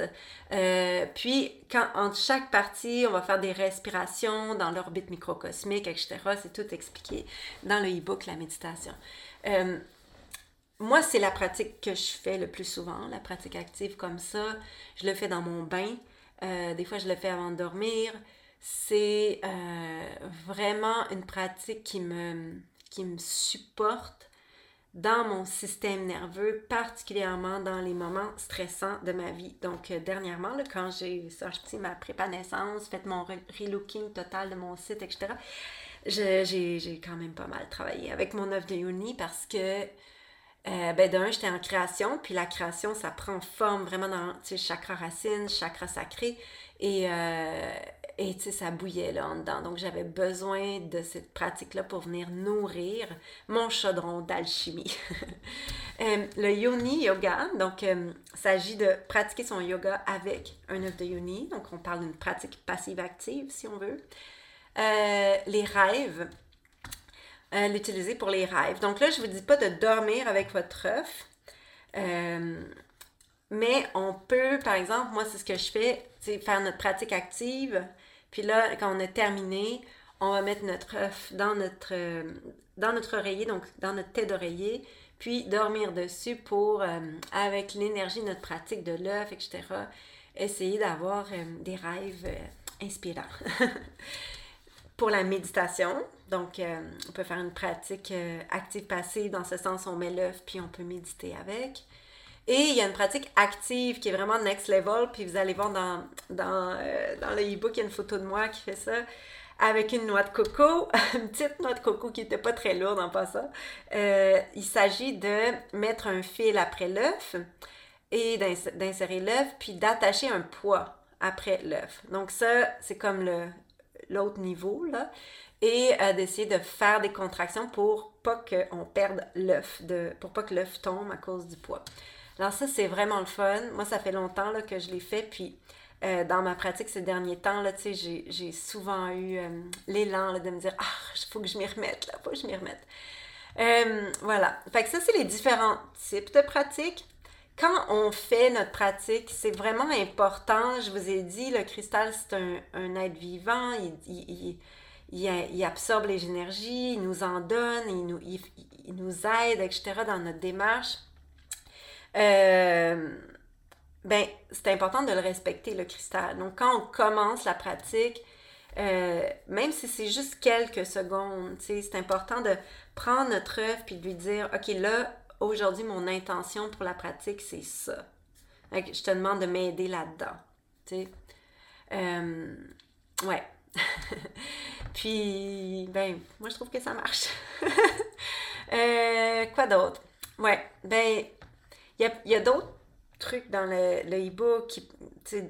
Euh, puis, quand, entre chaque partie, on va faire des respirations dans l'orbite microcosmique, etc. C'est tout expliqué dans le e-book, la méditation. Euh, moi, c'est la pratique que je fais le plus souvent, la pratique active comme ça. Je le fais dans mon bain. Euh, des fois, je le fais avant de dormir. C'est euh, vraiment une pratique qui me, supporte dans mon système nerveux, particulièrement dans les moments stressants de ma vie. Donc, euh, dernièrement, quand j'ai sorti ma prépa naissance, fait mon relooking total de mon site, etc., j'ai quand même pas mal travaillé avec mon œuvre de Uni parce que euh, ben d'un, j'étais en création, puis la création, ça prend forme vraiment dans, chakra racine, chakra sacré, et, euh, et ça bouillait là en dedans. Donc, j'avais besoin de cette pratique-là pour venir nourrir mon chaudron d'alchimie. Euh, le yoni yoga, donc, il s'agit de pratiquer son yoga avec un œuf de yoni. Donc, on parle d'une pratique passive-active, si on veut. les rêves, euh, l'utiliser pour les rêves. Donc là, je ne vous dis pas de dormir avec votre œuf. Euh, mais on peut, par exemple, moi, c'est ce que je fais, c'est faire notre pratique active. Puis là, quand on a terminé, on va mettre notre œuf dans notre, euh, dans notre oreiller, donc dans notre tête d'oreiller, puis dormir dessus pour, avec l'énergie de notre pratique de l'œuf, etc., essayer d'avoir des rêves inspirants. pour la méditation, donc, euh, on peut faire une pratique euh, active-passive. Dans ce sens, on met l'œuf, puis on peut méditer avec. Et il y a une pratique active qui est vraiment next level. Puis vous allez voir dans, dans, euh, dans le e-book, il y a une photo de moi qui fait ça avec une noix de coco, une petite noix de coco qui n'était pas très lourde en passant. il s'agit de mettre un fil après l'œuf et d'insérer l'œuf, puis d'attacher un poids après l'œuf. Donc ça, c'est comme le l'autre niveau, là et euh, d'essayer de faire des contractions pour pas qu'on perde l'œuf, pour pas que l'œuf tombe à cause du poids. Alors ça, c'est vraiment le fun. Moi, ça fait longtemps là, que je l'ai fait, puis euh, dans ma pratique ces derniers temps, j'ai, souvent eu euh, l'élan de me dire « Ah, il faut que je m'y remette, là, faut que je m'y remette. voilà. Fait que ça, c'est les différents types de pratiques. Quand on fait notre pratique, c'est vraiment important. Je vous ai dit, le cristal, c'est un, un être vivant. il, absorbe les énergies, il nous en donne, il nous, il, nous aide, etc. dans notre démarche. Euh, ben, c'est important de le respecter, le cristal. Donc, quand on commence la pratique, euh, même si c'est juste quelques secondes, c'est important de prendre notre œuvre puis de lui dire, OK, là, aujourd'hui, mon intention pour la pratique, c'est ça. je te demande de m'aider là-dedans. Euh, ouais. Puis, ben, moi, je trouve que ça marche. Euh, quoi d'autre? Ouais, ben, il y a, d'autres trucs dans le, e-book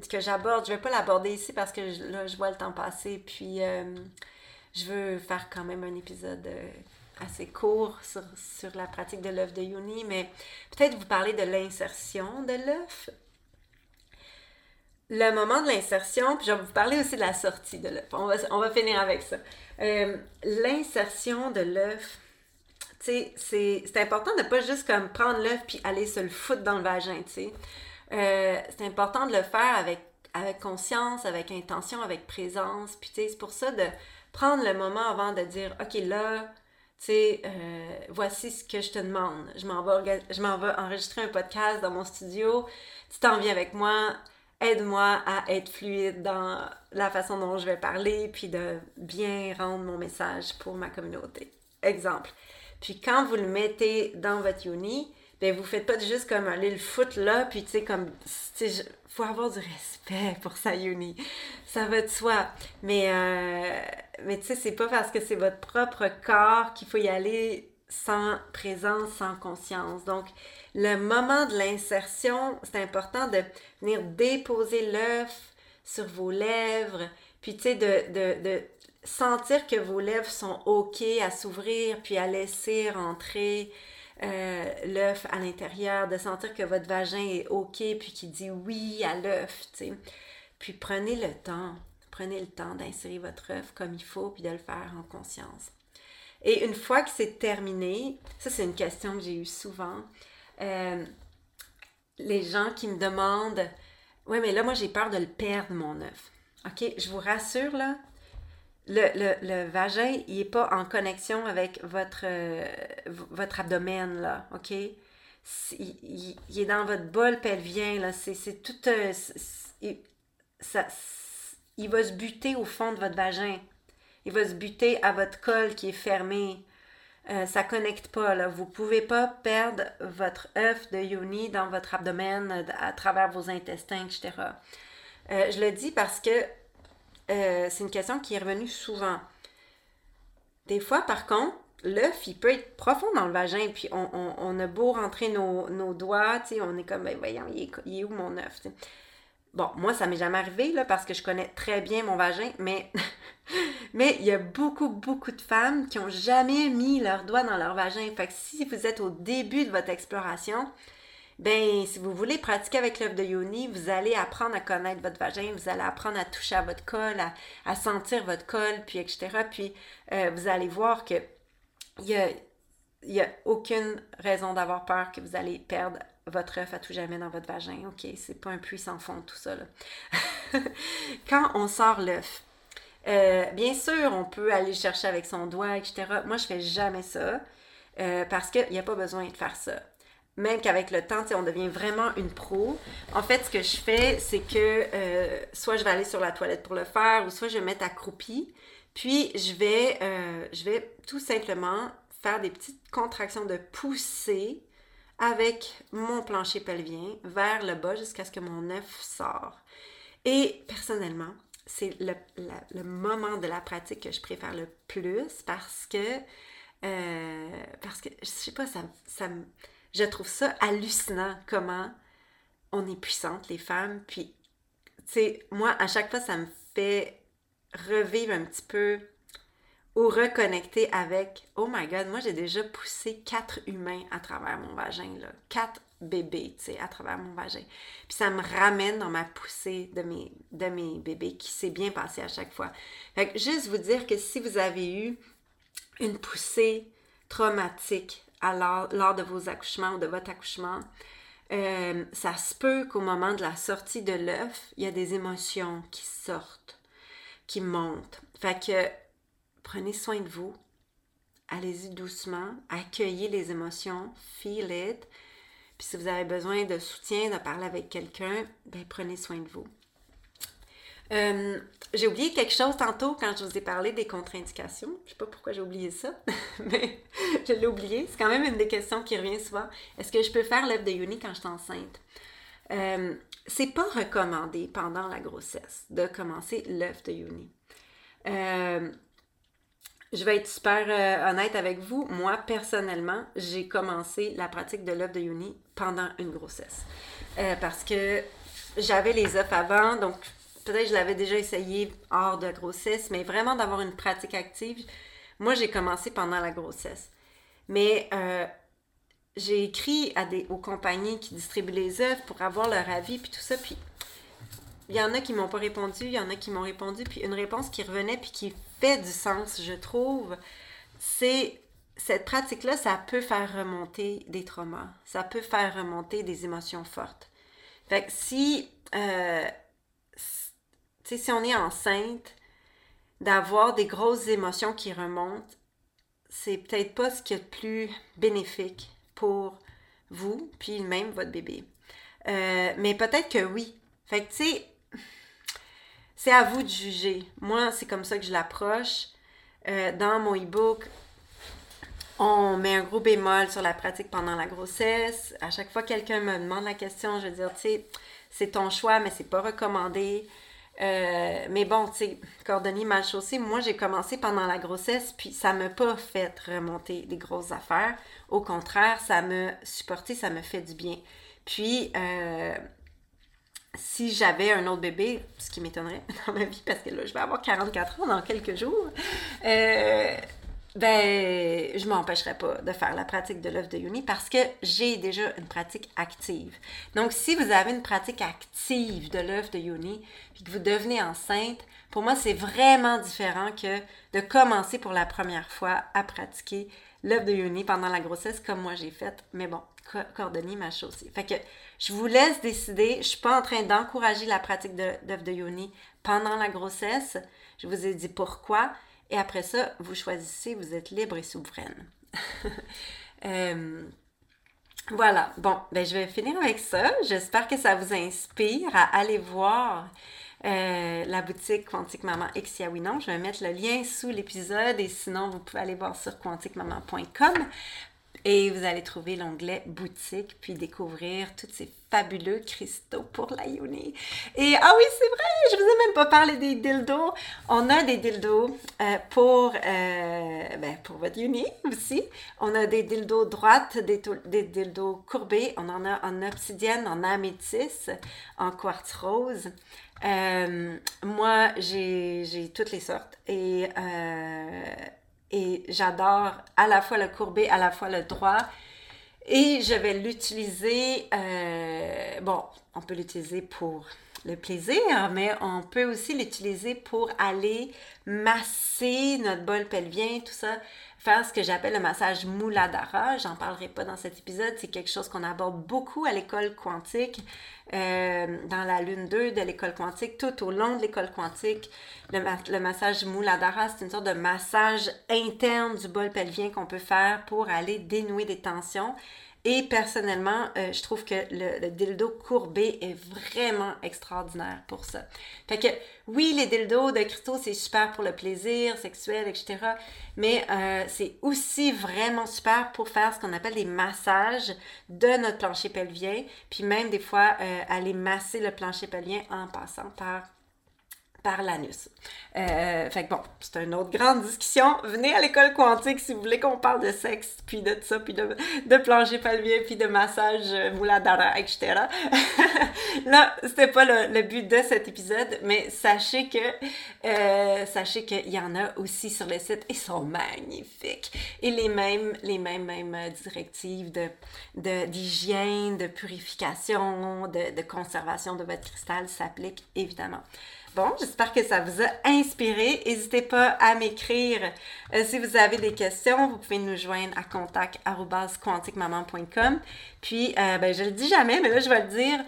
que j'aborde. Je vais pas l'aborder ici parce que là, je vois le temps passer. Puis, euh, je veux faire quand même un épisode euh, assez court sur, sur la pratique de l'œuf de Yoni, mais peut-être vous parler de l'insertion de l'œuf le moment de l'insertion, puis je vais vous parler aussi de la sortie de l'œuf. On va, on va finir avec ça. Euh, l'insertion de l'œuf, tu sais, c'est important de pas juste comme prendre l'œuf puis aller se le foutre dans le vagin, tu sais. Euh, c'est important de le faire avec, avec conscience, avec intention, avec présence. Puis c'est pour ça de prendre le moment avant de dire, OK, là, tu sais, euh, voici ce que je te demande. Je m'en vais, je m'en vais enregistrer un podcast dans mon studio. Tu t'en viens avec moi. Aide-moi à être fluide dans la façon dont je vais parler, puis de bien rendre mon message pour ma communauté. Exemple. Puis quand vous le mettez dans votre uni, ben vous faites pas juste comme aller le foot là, puis tu sais, comme, tu sais, faut avoir du respect pour sa uni. Ça va de soi. Mais, euh, mais tu sais, c'est pas parce que c'est votre propre corps qu'il faut y aller sans présence, sans conscience. Donc, le moment de l'insertion, c'est important de venir déposer l'œuf sur vos lèvres, puis tu sais, de, sentir que vos lèvres sont OK à s'ouvrir, puis à laisser rentrer euh, l'œuf à l'intérieur, de sentir que votre vagin est OK, puis qu'il dit oui à l'œuf, tu. Puis prenez le temps, prenez le temps d'insérer votre œuf comme il faut, puis de le faire en conscience. Et une fois que c'est terminé, ça c'est une question que j'ai eue souvent, euh, les gens qui me demandent, ouais mais là moi j'ai peur de le perdre mon œuf. OK, je vous rassure là, le, vagin, il n'est pas en connexion avec votre, euh, votre abdomen, là, OK? Il, est dans votre bol pelvien, là. C'est tout... Euh, ça, il va se buter au fond de votre vagin. Il va se buter à votre col qui est fermé. Euh, ça connecte pas, là. Vous pouvez pas perdre votre œuf de yoni dans votre abdomen à travers vos intestins, etc. je le dis parce que euh, c'est une question qui est revenue souvent. Des fois, par contre, l'œuf, il peut être profond dans le vagin, puis on, a beau rentrer nos, doigts, on est comme, ben voyons, il est, où mon œuf? Bon, moi, ça m'est jamais arrivé, là, parce que je connais très bien mon vagin, mais, il y a beaucoup, beaucoup de femmes qui n'ont jamais mis leurs doigts dans leur vagin. Fait que si vous êtes au début de votre exploration, ben si vous voulez pratiquer avec l'œuf de yoni, vous allez apprendre à connaître votre vagin, vous allez apprendre à toucher à votre col, à, sentir votre col, puis etc. Puis euh, vous allez voir que il y a, aucune raison d'avoir peur que vous allez perdre votre œuf à tout jamais dans votre vagin. OK, c'est pas un puits sans fond tout ça. Quand on sort l'œuf, euh, bien sûr, on peut aller chercher avec son doigt, etc. Moi, je fais jamais ça. Euh, parce qu'il n'y a pas besoin de faire ça même qu'avec le temps, on devient vraiment une pro. En fait, ce que je fais, c'est que euh, soit je vais aller sur la toilette pour le faire, ou soit je vais me mettre accroupie. Puis, je vais, je vais tout simplement faire des petites contractions de poussée avec mon plancher pelvien vers le bas jusqu'à ce que mon œuf sort. Et personnellement, c'est le, moment de la pratique que je préfère le plus parce que, euh, parce que je sais pas, ça, ça je trouve ça hallucinant comment on est puissante, les femmes. Puis, tu sais, moi, à chaque fois, ça me fait revivre un petit peu ou reconnecter avec Oh my god, moi j'ai déjà poussé quatre humains à travers mon vagin, là. Quatre bébés, tu sais, à travers mon vagin. Puis ça me ramène dans ma poussée de mes, de bébés qui s'est bien passé à chaque fois. Fait que juste vous dire que si vous avez eu une poussée traumatique lors, de vos accouchements ou de votre accouchement, euh, ça se peut qu'au moment de la sortie de l'œuf, il y a des émotions qui sortent, qui montent. Fait que prenez soin de vous, allez-y doucement, accueillez les émotions, feel it. Puis si vous avez besoin de soutien, de parler avec quelqu'un, ben prenez soin de vous. Euh, j'ai oublié quelque chose tantôt quand je vous ai parlé des contre-indications. Je sais pas pourquoi j'ai oublié ça, mais je l'ai oublié. C'est quand même une des questions qui revient souvent. Est-ce que je peux faire l'œuf de Yoni quand je suis enceinte? Euh, c'est pas recommandé pendant la grossesse de commencer l'œuf de Yoni. Euh, je vais être super euh, honnête avec vous. Moi, personnellement, j'ai commencé la pratique de l'œuf de Yoni pendant une grossesse. parce que j'avais les œufs avant, donc peut-être je l'avais déjà essayé hors de grossesse, mais vraiment d'avoir une pratique active, moi j'ai commencé pendant la grossesse. Mais euh, j'ai écrit aux compagnies qui distribuent les œufs pour avoir leur avis, puis tout ça, puis il y en a qui m'ont pas répondu, il y en a qui m'ont répondu, puis une réponse qui revenait, puis qui fait du sens, je trouve, c'est cette pratique-là, ça peut faire remonter des traumas, ça peut faire remonter des émotions fortes. Fait que si euh, si on est enceinte, d'avoir des grosses émotions qui remontent, c'est peut-être pas ce qui est le plus bénéfique pour vous, puis même votre bébé. Euh, mais peut-être que oui. Fait que, tu sais, c'est à vous de juger. Moi, c'est comme ça que je l'approche. Euh, dans mon e-book, on met un gros bémol sur la pratique pendant la grossesse. À chaque fois que quelqu'un me demande la question, je vais dire, tu sais, c'est ton choix, mais c'est pas recommandé. Euh, mais bon, tu sais, cordonnier mal chaussé, moi j'ai commencé pendant la grossesse, puis ça m'a pas fait remonter des grosses affaires. Au contraire, ça m'a supporté, ça me fait du bien. Puis, euh, si j'avais un autre bébé, ce qui m'étonnerait dans ma vie, parce que là, je vais avoir 44 ans dans quelques jours, euh, ben, je m'empêcherai pas de faire la pratique de l'œuf de Yoni parce que j'ai déjà une pratique active. Donc, si vous avez une pratique active de l'œuf de Yoni puis que vous devenez enceinte, pour moi, c'est vraiment différent que de commencer pour la première fois à pratiquer l'œuf de Yoni pendant la grossesse comme moi j'ai fait. Mais bon, cordonnier m'a chaussée. Fait que je vous laisse décider. Je suis pas en train d'encourager la pratique de l'œuf de Yoni pendant la grossesse. Je vous ai dit pourquoi. Et après ça, vous choisissez, vous êtes libre et souveraine. Euh, voilà, bon, ben je vais finir avec ça. J'espère que ça vous inspire à aller voir euh, la boutique Quantique Maman non. Je vais mettre le lien sous l'épisode et sinon vous pouvez aller voir sur quantiquemaman.com et vous allez trouver l'onglet boutique, puis découvrir tous ces fabuleux cristaux pour la Yoni. Et ah oui, c'est vrai, je vous ai même pas parlé des dildos. On a des dildos euh, pour, euh, ben, pour votre Yoni aussi. On a des dildos droites, des, des dildos courbés. On en a en obsidienne, en améthyste, en quartz rose. Euh, moi, j'ai toutes les sortes. Et et j'adore à la fois le courbé, à la fois le droit. Et je vais l'utiliser, euh, bon, on peut l'utiliser pour le plaisir, mais on peut aussi l'utiliser pour aller masser notre bol pelvien, tout ça, faire ce que j'appelle le massage Mouladara. J'en parlerai pas dans cet épisode, c'est quelque chose qu'on aborde beaucoup à l'école quantique, euh, dans la lune 2 de l'école quantique, tout au long de l'école quantique. Le, le massage Mouladara, c'est une sorte de massage interne du bol pelvien qu'on peut faire pour aller dénouer des tensions et personnellement, euh, je trouve que le, dildo courbé est vraiment extraordinaire pour ça. Fait que oui, les dildos de cristaux, c'est super pour le plaisir sexuel, etc. Mais euh, c'est aussi vraiment super pour faire ce qu'on appelle des massages de notre plancher pelvien. Puis même des fois, euh, aller masser le plancher pelvien en passant par par l'anus. Euh, fait que bon, c'est une autre grande discussion. Venez à l'école quantique si vous voulez qu'on parle de sexe, puis de ça, puis de, de plancher pelvien, puis de massage euh, mouladara, etc. Là, c'était pas le, but de cet épisode, mais sachez que euh, sachez qu'il y en a aussi sur le site. Ils sont magnifiques. Et les mêmes, les mêmes, mêmes directives de, d'hygiène, de, purification, de, de conservation de votre cristal s'appliquent évidemment. Bon, j'espère que ça vous a inspiré. N'hésitez pas à m'écrire euh, si vous avez des questions. Vous pouvez nous joindre à contact.quantiquemaman.com. Puis, euh, ben, je le dis jamais, mais là, je vais le dire.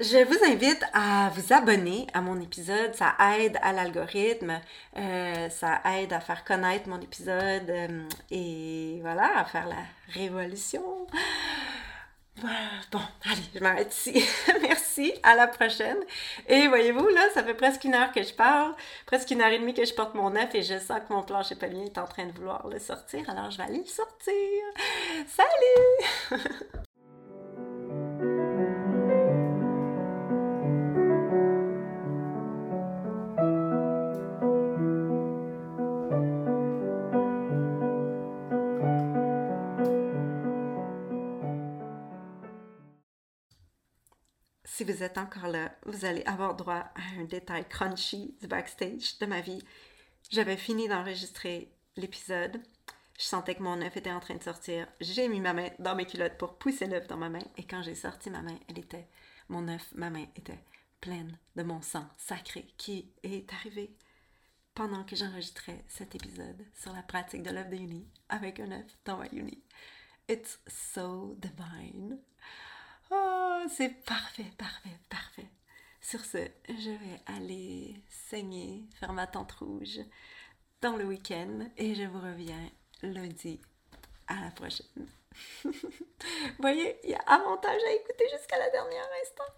Je vous invite à vous abonner à mon épisode. Ça aide à l'algorithme. Euh, ça aide à faire connaître mon épisode. et voilà, à faire la révolution. Bon, allez, je m'arrête ici. Merci, à la prochaine. Et voyez-vous, là, ça fait presque une heure que je parle, presque une heure et demie que je porte mon œuf et je sens que mon plancher pelvien est en train de vouloir le sortir, alors je vais aller le sortir. Salut! si vous êtes encore là, vous allez avoir droit à un détail crunchy du backstage de ma vie. J'avais fini d'enregistrer l'épisode. Je sentais que mon œuf était en train de sortir. J'ai mis ma main dans mes culottes pour pousser l'œuf dans ma main. Et quand j'ai sorti ma main, elle était, mon œuf, ma main était pleine de mon sang sacré qui est arrivé pendant que j'enregistrais cet épisode sur la pratique de l'œuf de uni avec un œuf dans ma uni. It's so divine. Oh, c'est parfait, parfait, parfait. Sur ce, je vais aller saigner, faire ma tente rouge, dans le week-end et je vous reviens lundi. À la prochaine. Voyez, il y a avantage à écouter jusqu'à la dernière instant.